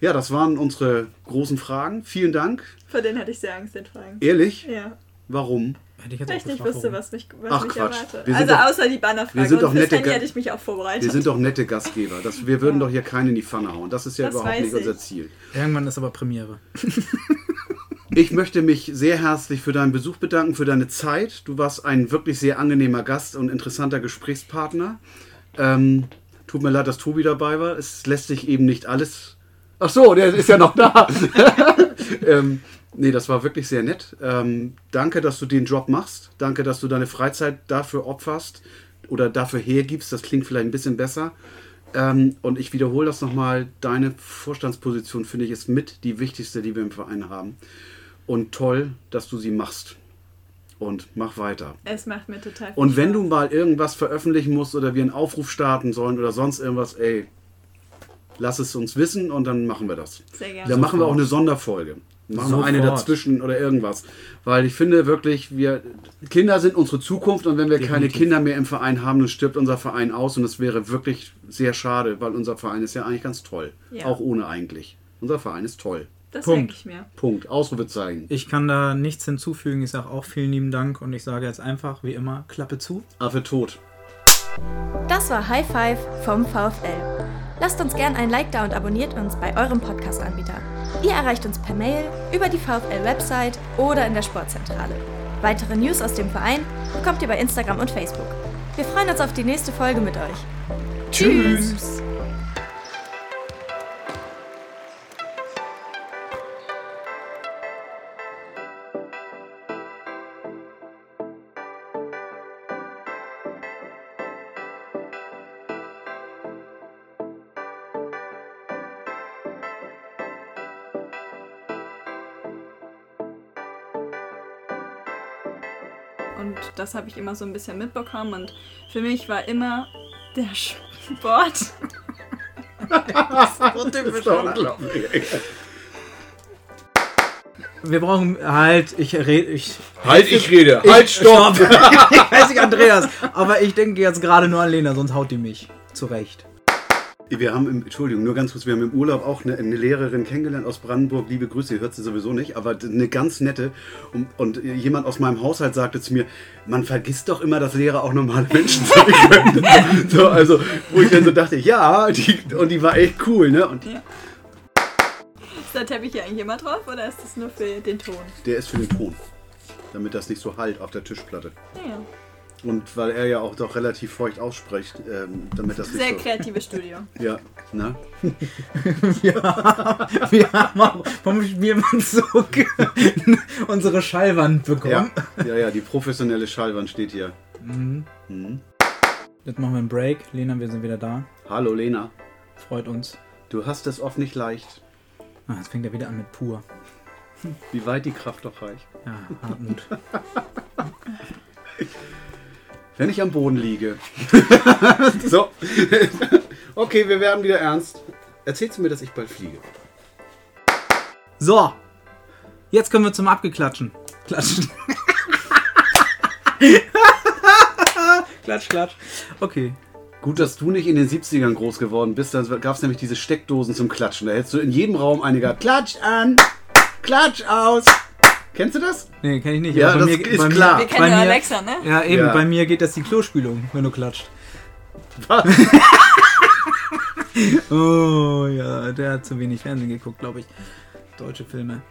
ja, das waren unsere großen Fragen. Vielen Dank. Vor denen hatte ich sehr Angst, den Fragen. Ehrlich? Ja. Warum? Hätte ich jetzt auch ich nicht was mich, was Ach, mich Quatsch. erwartet. Wir sind Also doch- außer die Bannerfrage. wir sind doch nette Handy hätte ich mich auch vorbereitet. Wir sind doch nette Gastgeber. Das, wir würden Ja. doch hier keinen in die Pfanne hauen. Das ist ja Das überhaupt nicht unser ich. Ziel. Irgendwann ist aber Premiere. Ich möchte mich sehr herzlich für deinen Besuch bedanken, für deine Zeit. Du warst ein wirklich sehr angenehmer Gast und interessanter Gesprächspartner. Ähm, tut mir leid, dass Tobi dabei war. Es lässt sich eben nicht alles. Ach so, der ist ja noch da. ähm, nee, das war wirklich sehr nett. Ähm, danke, dass du den Job machst. Danke, dass du deine Freizeit dafür opferst oder dafür hergibst. Das klingt vielleicht ein bisschen besser. Ähm, und ich wiederhole das nochmal. Deine Vorstandsposition finde ich ist mit die wichtigste, die wir im Verein haben. Und toll, dass du sie machst. Und mach weiter. Es macht mir total viel Und wenn Spaß. du mal irgendwas veröffentlichen musst oder wir einen Aufruf starten sollen oder sonst irgendwas, ey, lass es uns wissen und dann machen wir das. Sehr gerne. Dann machen wir auch eine Sonderfolge. Machen wir eine dazwischen oder irgendwas. Weil ich finde wirklich, wir Kinder sind unsere Zukunft und wenn wir keine Definitiv. Kinder mehr im Verein haben, dann stirbt unser Verein aus und das wäre wirklich sehr schade, weil unser Verein ist ja eigentlich ganz toll. Ja. Auch ohne eigentlich. Unser Verein ist toll. Das Punkt. denke ich mir. Punkt. Ausrufezeichen. Ich kann da nichts hinzufügen. Ich sage auch vielen lieben Dank und ich sage jetzt einfach, wie immer, Klappe zu. Affe tot. Das war High Five vom VfL. Lasst uns gern ein Like da und abonniert uns bei eurem Podcast-Anbieter. Ihr erreicht uns per Mail, über die VfL-Website oder in der Sportzentrale. Weitere News aus dem Verein bekommt ihr bei Instagram und Facebook. Wir freuen uns auf die nächste Folge mit euch. Tschüss. Und das habe ich immer so ein bisschen mitbekommen. Und für mich war immer der Sport. Das ist doch unglaublich. Wir brauchen halt, ich rede, ich. Halt, ich rede. Halt, stopp. ich weiß nicht, Andreas, aber ich denke jetzt gerade nur an Lena, sonst haut die mich zurecht. Wir haben im, Entschuldigung, nur ganz kurz, wir haben im Urlaub auch eine, eine Lehrerin kennengelernt aus Brandenburg. Liebe Grüße, ihr hört sie sowieso nicht, aber eine ganz nette. Und, und jemand aus meinem Haushalt sagte zu mir, man vergisst doch immer, dass Lehrer auch normale Menschen sein können. so, also, wo ich dann so dachte, ja, die, und die war echt cool, ne? Und Ist der Teppich hier eigentlich immer drauf oder ist das nur für den Ton? der ist für den Ton. damit das nicht so halt auf der Tischplatte. Ja, Und weil er ja auch doch relativ feucht ausspricht, ähm, damit das nicht sehr so... kreatives Studio. Ja, ne? Ja, wir haben auch vom Spielmann so unsere Schallwand Ja, bekommen. ja, ja, die professionelle Schallwand steht hier. Mhm. Mhm. Jetzt machen wir einen Break. Lena, wir sind wieder da. Hallo Lena, Freut uns. du hast es oft nicht leicht. Ah, jetzt fängt er wieder an mit pur. Wie weit die Kraft doch reicht. Ja, Hartmut. Wenn ich am Boden liege. so. okay, wir werden wieder ernst. Erzählst du mir, dass ich bald fliege? So. Jetzt können wir zum Abgeklatschen. Klatschen. klatsch, klatsch. Okay. Gut, dass du nicht in den 70ern groß geworden bist. Da gab es nämlich diese Steckdosen zum Klatschen. Da hättest du in jedem Raum eine gehabt. Klatsch an! Klatsch aus! Kennst du das? Nee, kenne ich nicht. Ja, das bei ist bei klar. Wir Bei kennen mir, Alexa, ne? Ja, eben. Ja. Bei mir geht das die Klospülung, wenn du klatscht. Was? Oh ja, der hat zu wenig Fernsehen geguckt, glaube ich. Deutsche Filme.